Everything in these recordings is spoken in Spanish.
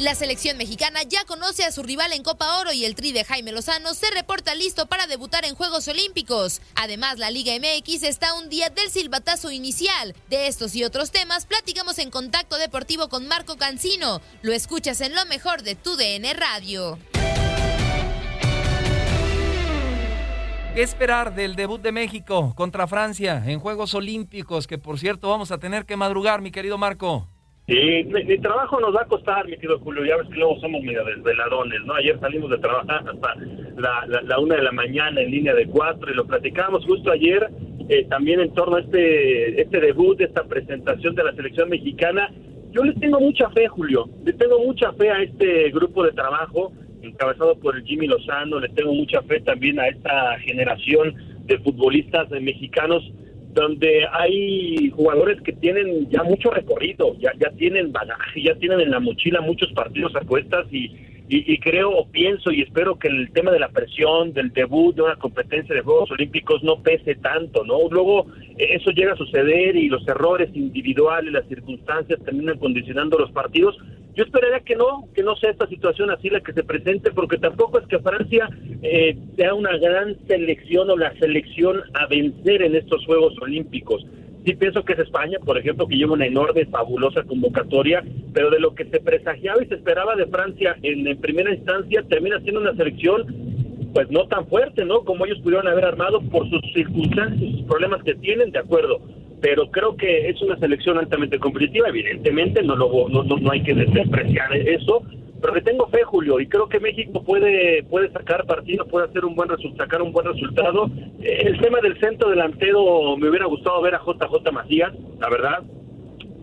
La selección mexicana ya conoce a su rival en Copa Oro y el tri de Jaime Lozano se reporta listo para debutar en Juegos Olímpicos. Además, la Liga MX está un día del silbatazo inicial. De estos y otros temas platicamos en Contacto Deportivo con Marco Cancino. Lo escuchas en lo mejor de tu DN Radio. ¿Qué esperar del debut de México contra Francia en Juegos Olímpicos? Que por cierto vamos a tener que madrugar, mi querido Marco. Sí, mi, trabajo nos va a costar, mi querido Julio. Ya ves que luego somos medio desveladones, ¿no? Ayer salimos de trabajar hasta la, una de la mañana en línea de cuatro y lo platicábamos justo ayer eh, también en torno a este, este debut, esta presentación de la selección mexicana. Yo les tengo mucha fe, Julio. Le tengo mucha fe a este grupo de trabajo encabezado por el Jimmy Lozano. Le tengo mucha fe también a esta generación de futbolistas eh, mexicanos donde hay jugadores que tienen ya mucho recorrido, ya, ya tienen bagaje, ya tienen en la mochila muchos partidos a cuestas y, y, y creo o pienso y espero que el tema de la presión, del debut de una competencia de Juegos Olímpicos no pese tanto, ¿no? Luego eso llega a suceder y los errores individuales, las circunstancias terminan condicionando los partidos. Yo esperaría que no, que no sea esta situación así la que se presente, porque tampoco es que Francia eh, sea una gran selección o la selección a vencer en estos Juegos Olímpicos. Sí pienso que es España, por ejemplo, que lleva una enorme, fabulosa convocatoria, pero de lo que se presagiaba y se esperaba de Francia en, primera instancia, termina siendo una selección pues no tan fuerte, ¿no? Como ellos pudieron haber armado por sus circunstancias, sus problemas que tienen, de acuerdo. Pero creo que es una selección altamente competitiva, evidentemente, no, lo, no, no, no hay que despreciar eso, pero le tengo fe, Julio, y creo que México puede puede sacar partido, puede hacer un buen sacar un buen resultado. El tema del centro delantero me hubiera gustado ver a JJ Macías, la verdad.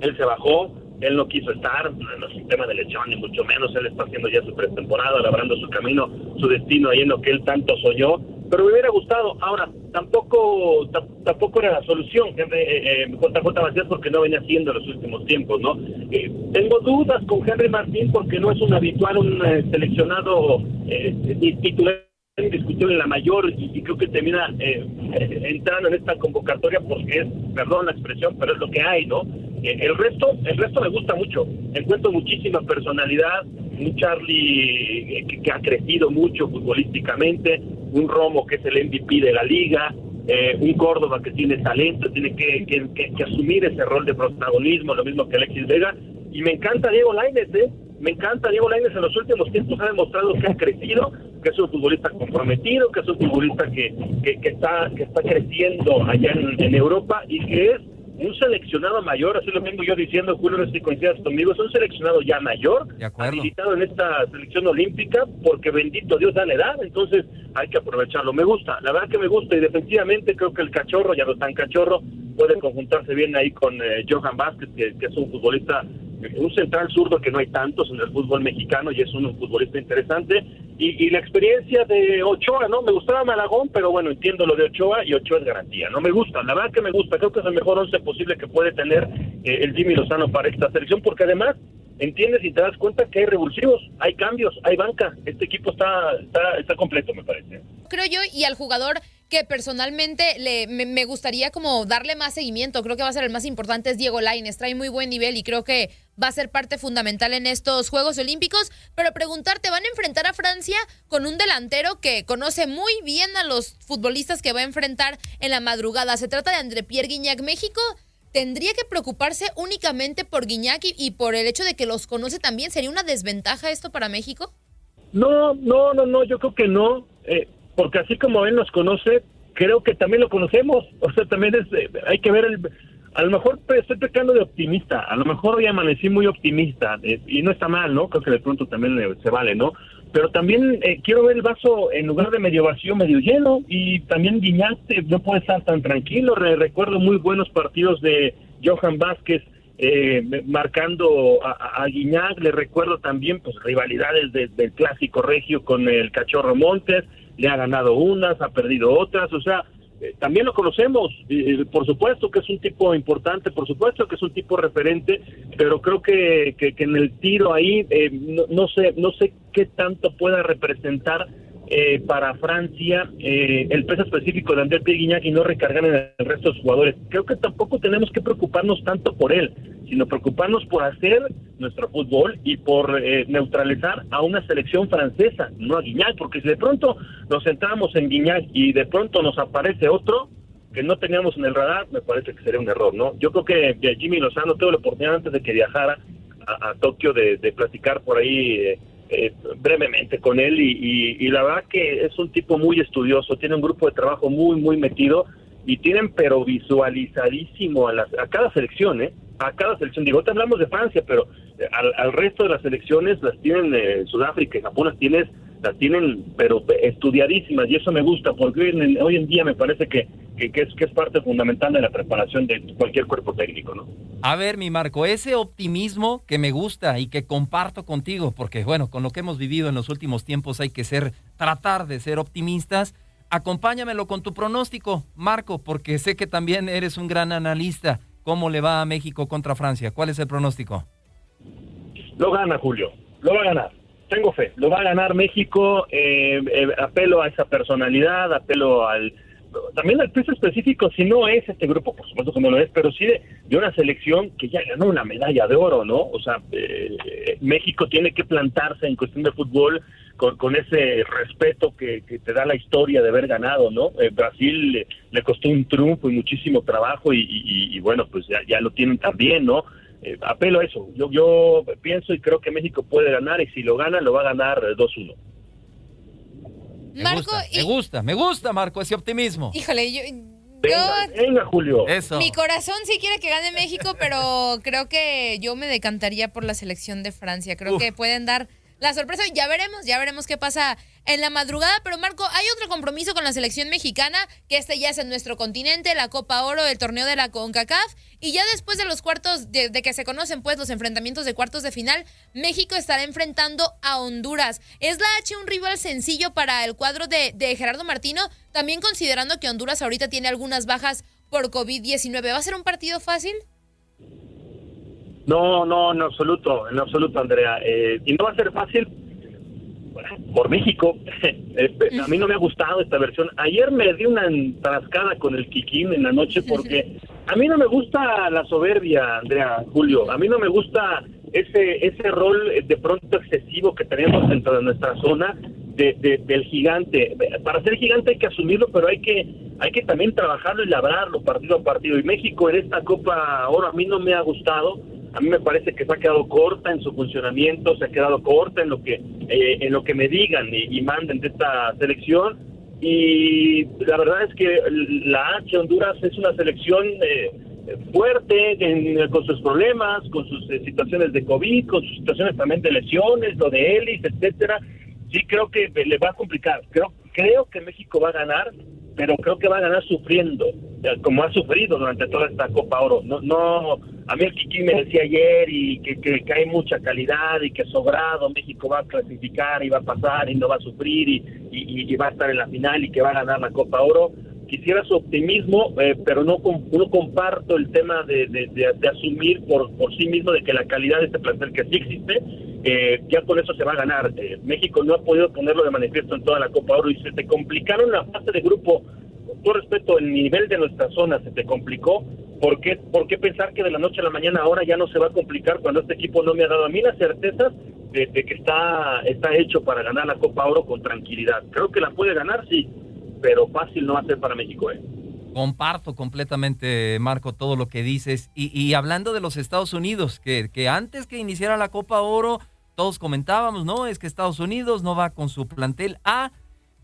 Él se bajó, él no quiso estar, no es un tema de lesión ni mucho menos, él está haciendo ya su pretemporada, labrando su camino, su destino ahí en lo que él tanto soñó, pero me hubiera gustado. Ahora, tampoco tam- tampoco era la solución, Henry, eh, eh, JJ Macías, porque no venía haciendo en los últimos tiempos, ¿no? Eh, tengo dudas con Henry Martín porque no es un habitual, un eh, seleccionado eh, titular indiscutible en la mayor y, y creo que termina eh, entrando en esta convocatoria porque es, perdón la expresión, pero es lo que hay, ¿no? Eh, el resto, el resto me gusta mucho. Encuentro muchísima personalidad, un Charlie eh, que, que ha crecido mucho futbolísticamente, un Romo que es el MVP de la liga, eh, un Córdoba que tiene talento, tiene que, que- que- que asumir ese rol de protagonismo, lo mismo que Alexis Vega. Y me encanta Diego Lainez, ¿eh? Me encanta Diego Lainez en los últimos tiempos, ha demostrado que ha crecido, que es un futbolista comprometido, que es un futbolista que, que, está, que está creciendo allá en Europa y que es un seleccionado mayor, así lo vengo yo diciendo, Julio, no sé si coincidas conmigo, es un seleccionado ya mayor, habilitado en esta selección olímpica, porque bendito Dios da la edad, entonces hay que aprovecharlo. Me gusta, la verdad que me gusta, y definitivamente creo que el cachorro, ya no tan cachorro, puede conjuntarse bien ahí con eh, Johan Vázquez, que, es un futbolista un central zurdo que no hay tantos en el fútbol mexicano y es un futbolista interesante. Y, la experiencia de Ochoa, ¿no? Me gustaba Malagón, pero bueno, entiendo lo de Ochoa y Ochoa es garantía. No me gusta, la verdad que me gusta. Creo que es el mejor once posible que puede tener eh, el Jimmy Lozano para esta selección, porque además entiendes y te das cuenta que hay revulsivos, hay cambios, hay banca. Este equipo está, está, está completo, me parece. Creo yo, y al jugador que personalmente le, me, gustaría como darle más seguimiento, creo que va a ser el más importante, es Diego Lainez, trae muy buen nivel y creo que va a ser parte fundamental en estos Juegos Olímpicos, pero preguntarte, ¿van a enfrentar a Francia con un delantero que conoce muy bien a los futbolistas que va a enfrentar en la madrugada? Se trata de André Pierre Guignac. México tendría que preocuparse únicamente por Guiñac y, por el hecho de que los conoce también. ¿Sería una desventaja esto para México? No, no, no, no, yo creo que no, eh, porque así como él nos conoce, creo que también lo conocemos. O sea, también es, eh, hay que ver el... A lo mejor estoy pecando de optimista, a lo mejor hoy amanecí muy optimista, eh, y no está mal, ¿no? Creo que de pronto también se vale, ¿no? pero también eh, quiero ver el vaso en lugar de medio vacío, medio lleno, y también Guiñac no puede estar tan tranquilo. recuerdo muy buenos partidos de Johan Vázquez eh, marcando a, a, Guiñac, le recuerdo también pues rivalidades del clásico regio con el Cachorro Montes, le ha ganado unas, ha perdido otras, o sea, eh, también lo conocemos, por supuesto que es un tipo importante, por supuesto que es un tipo referente, pero creo que, que, en el tiro ahí eh, no, sé no sé qué tanto pueda representar eh, para Francia el peso específico de André Pierre y no recargar en el resto de los jugadores. Creo que tampoco tenemos que preocuparnos tanto por él, sino preocuparnos por hacer nuestro fútbol y por eh, neutralizar a una selección francesa, no a Guiñac, porque si de pronto nos centramos en Guiñac y de pronto nos aparece otro que no teníamos en el radar, me parece que sería un error, ¿no? Yo creo que Jimmy Lozano tuvo la oportunidad antes de que viajara a, Tokio de, platicar por ahí eh, brevemente con él y, y la verdad que es un tipo muy estudioso, tiene un grupo de trabajo muy, muy metido y tienen pero visualizadísimo a, las, a cada selección, ¿eh? A cada selección. Digo, te hablamos de Francia, pero eh, al, resto de las selecciones las tienen eh, Sudáfrica y Japón, las, tienes, las tienen pero estudiadísimas y eso me gusta porque hoy en, hoy en día me parece que, que, es, que es parte fundamental de la preparación de cualquier cuerpo técnico, ¿no? A ver, mi Marco, ese optimismo que me gusta y que comparto contigo, porque bueno, con lo que hemos vivido en los últimos tiempos hay que ser, tratar de ser optimistas acompáñamelo con tu pronóstico, Marco, porque sé que también eres un gran analista. ¿Cómo le va a México contra Francia? ¿Cuál es el pronóstico? Lo gana, Julio. Lo va a ganar. Tengo fe. Lo va a ganar México. Eh, eh, apelo a esa personalidad, apelo al también al peso específico, si no es este grupo, por supuesto que no lo es, pero sí de, una selección que ya ganó una medalla de oro, ¿no? O sea, eh, México tiene que plantarse en cuestión de fútbol con, ese respeto que, te da la historia de haber ganado, ¿no? Eh, Brasil le, costó un triunfo y muchísimo trabajo y, bueno, pues ya, lo tienen también, ¿no? Eh, apelo a eso. Yo, yo pienso y creo que México puede ganar y si lo gana, lo va a ganar 2-1. Me gusta, me gusta, me gusta, Marco, ese optimismo. Híjole, yo, Venga, Julio. Eso. Mi corazón sí quiere que gane México, pero creo que yo me decantaría por la selección de Francia. Creo que pueden dar la sorpresa, ya veremos, ya veremos qué pasa en la madrugada. Pero Marco, hay otro compromiso con la selección mexicana, que este ya es en nuestro continente, la Copa Oro, el torneo de la CONCACAF. Y ya después de los cuartos, de, que se conocen pues los enfrentamientos de cuartos de final, México estará enfrentando a Honduras. ¿Es la H un rival sencillo para el cuadro de, de Gerardo Martino? También considerando que Honduras ahorita tiene algunas bajas por COVID-19. ¿Va a ser un partido fácil? No, no, en absoluto, en absoluto, Andrea. Eh, y no va a ser fácil por México. Este, a mí no me ha gustado esta versión. Ayer me di una entrascada con el Kikín en la noche porque a mí no me gusta la soberbia, Andrea, Julio. A mí no me gusta ese ese rol de pronto excesivo que tenemos dentro de nuestra zona de, del gigante. Para ser gigante hay que asumirlo, pero hay que hay que también trabajarlo y labrarlo partido a partido. Y México en esta Copa Oro a mí no me ha gustado a mí me parece que se ha quedado corta en su funcionamiento, se ha quedado corta en lo que eh, en lo que me digan y, manden de esta selección y la verdad es que la H Honduras es una selección eh, fuerte con sus problemas, con sus eh, situaciones de COVID, con sus situaciones también de lesiones, lo de Ellis, etcétera. Sí creo que le va a complicar. Creo creo que México va a ganar, pero creo que va a ganar sufriendo, como ha sufrido durante toda esta Copa Oro. No, no, a mí el Kiki me decía ayer y que, que, hay mucha calidad y que sobrado México va a clasificar y va a pasar y no va a sufrir y, y, va a estar en la final y que va a ganar la Copa Oro. Quisiera su optimismo, eh, pero no, no comparto el tema de, de, asumir por, por sí mismo de que la calidad de este plantel que sí existe, eh, ya con eso se va a ganar. Eh, México no ha podido ponerlo de manifiesto en toda la Copa Oro y se te complicaron la fase de grupo. Todo respeto, el nivel de nuestra zona se te complicó. ¿Por qué, ¿Por qué pensar que de la noche a la mañana ahora ya no se va a complicar cuando este equipo no me ha dado a mí las certezas de, que está, está hecho para ganar la Copa Oro con tranquilidad? Creo que la puede ganar, sí, pero fácil no va a ser para México. ¿eh? Comparto completamente, Marco, todo lo que dices. Y, hablando de los Estados Unidos, que, que antes que iniciara la Copa Oro todos comentábamos, ¿no? Es que Estados Unidos no va con su plantel A.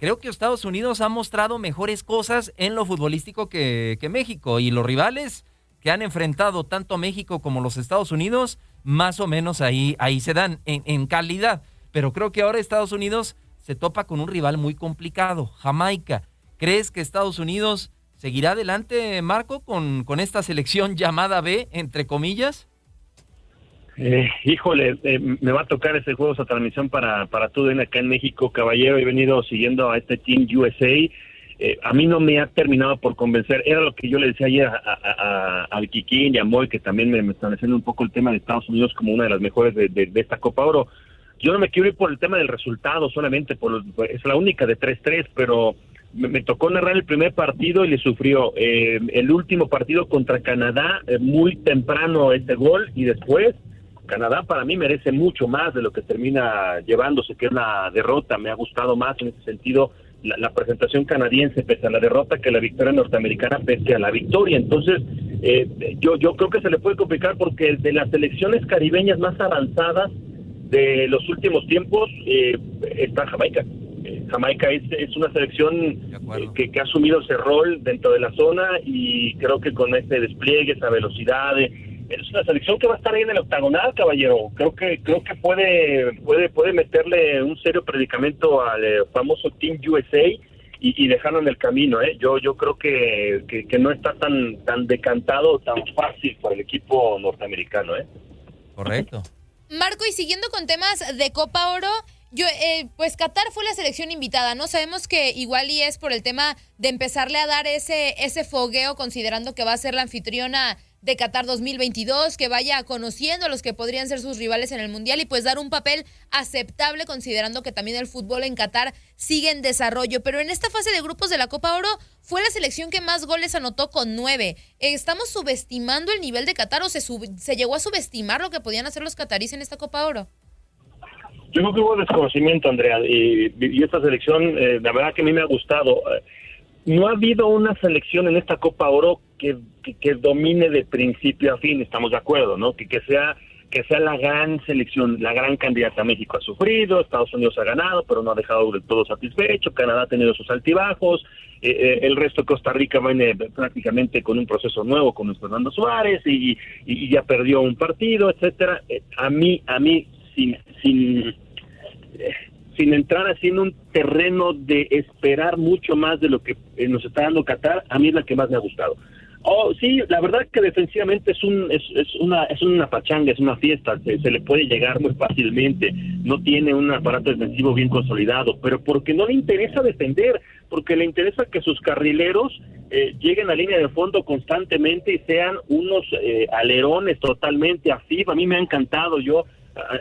Creo que Estados Unidos ha mostrado mejores cosas en lo futbolístico que, México y los rivales que han enfrentado tanto México como los Estados Unidos, más o menos ahí, ahí se dan en, en calidad. Pero creo que ahora Estados Unidos se topa con un rival muy complicado, Jamaica. ¿Crees que Estados Unidos seguirá adelante, Marco, con, con esta selección llamada B, entre comillas? Eh, híjole, eh, me va a tocar ese juego, esa transmisión para, para tú acá en México, caballero. He venido siguiendo a este Team USA. Eh, a mí no me ha terminado por convencer. Era lo que yo le decía ayer a, a, Kikín y a Moy, que también me, me haciendo un poco el tema de Estados Unidos como una de las mejores de, de, esta Copa Oro. Yo no me quiero ir por el tema del resultado solamente, por, es la única de 3-3, pero me, tocó narrar el primer partido y le sufrió. el último partido contra Canadá, muy temprano este gol y después Canadá para mí merece mucho más de lo que termina llevándose, que es la derrota. Me ha gustado más en ese sentido la, presentación canadiense pese a la derrota que la victoria norteamericana pese a la victoria. Entonces, eh, yo, yo creo que se le puede complicar porque de las selecciones caribeñas más avanzadas de los últimos tiempos eh, está Jamaica. Eh, Jamaica es, es una selección que, que, ha asumido ese rol dentro de la zona y creo que con ese despliegue, esa velocidad, es una selección que va a estar ahí en el octagonal, caballero. Creo que creo que puede puede puede meterle un serio predicamento al eh, famoso Team USA y, dejarlo en el camino. ¿eh? Yo yo creo que, que, no está tan tan decantado, tan fácil por el equipo norteamericano. ¿eh? Correcto. Marco, y siguiendo con temas de Copa Oro, yo, eh, pues Qatar fue la selección invitada, ¿no? Sabemos que igual y es por el tema de empezarle a dar ese, ese fogueo, considerando que va a ser la anfitriona de Qatar 2022, que vaya conociendo a los que podrían ser sus rivales en el Mundial y pues dar un papel aceptable considerando que también el fútbol en Qatar sigue en desarrollo. Pero en esta fase de grupos de la Copa Oro fue la selección que más goles anotó con nueve. ¿Estamos subestimando el nivel de Qatar o se, se llegó a subestimar lo que podían hacer los catarís en esta Copa Oro? Yo creo que hubo desconocimiento, Andrea, y, esta selección, eh, la verdad que a mí me ha gustado. No ha habido una selección en esta Copa Oro que, que, domine de principio a fin, estamos de acuerdo, ¿no? Que, que sea que sea la gran selección, la gran candidata. México ha sufrido, Estados Unidos ha ganado, pero no ha dejado del todo satisfecho, Canadá ha tenido sus altibajos, eh, eh, el resto de Costa Rica viene prácticamente con un proceso nuevo con Fernando Suárez y, y, ya perdió un partido, etcétera. Eh, a mí, a mí, sin, sin sin entrar así en un terreno de esperar mucho más de lo que eh, nos está dando Qatar, a mí es la que más me ha gustado. Oh, sí, la verdad que defensivamente es un es, es una es una pachanga, es una fiesta, se, le puede llegar muy fácilmente, no tiene un aparato defensivo bien consolidado, pero porque no le interesa defender, porque le interesa que sus carrileros eh, lleguen a línea de fondo constantemente y sean unos eh, alerones totalmente a A mí me ha encantado, yo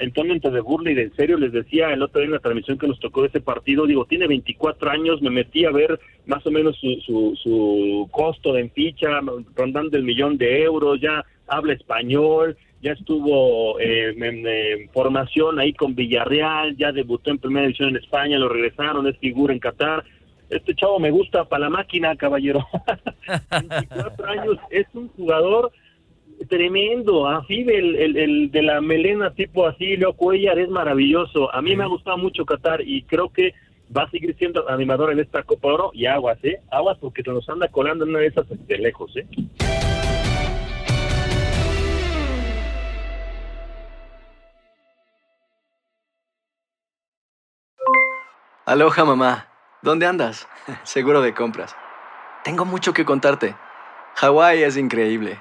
en tono de burla y de en serio les decía el otro día en la transmisión que nos tocó de ese partido, digo, tiene 24 años, me metí a ver más o menos su, su, su costo en ficha, rondando el millón de euros, ya habla español, ya estuvo eh, en, formación ahí con Villarreal, ya debutó en primera división en España, lo regresaron, es figura en Qatar. Este chavo me gusta para la máquina, caballero. 24 años, es un jugador tremendo. Así el, el, de la melena tipo así, Leo Cuellar, es maravilloso. A mí me ha gustado mucho Qatar y creo que va a seguir siendo animador en esta Copa Oro y aguas, ¿eh? Aguas porque se nos anda colando en una de esas de lejos, ¿eh? Aloha mamá, ¿dónde andas? Seguro de compras. Tengo mucho que contarte. Hawái es increíble.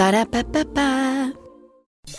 Ba-da-ba-ba-ba.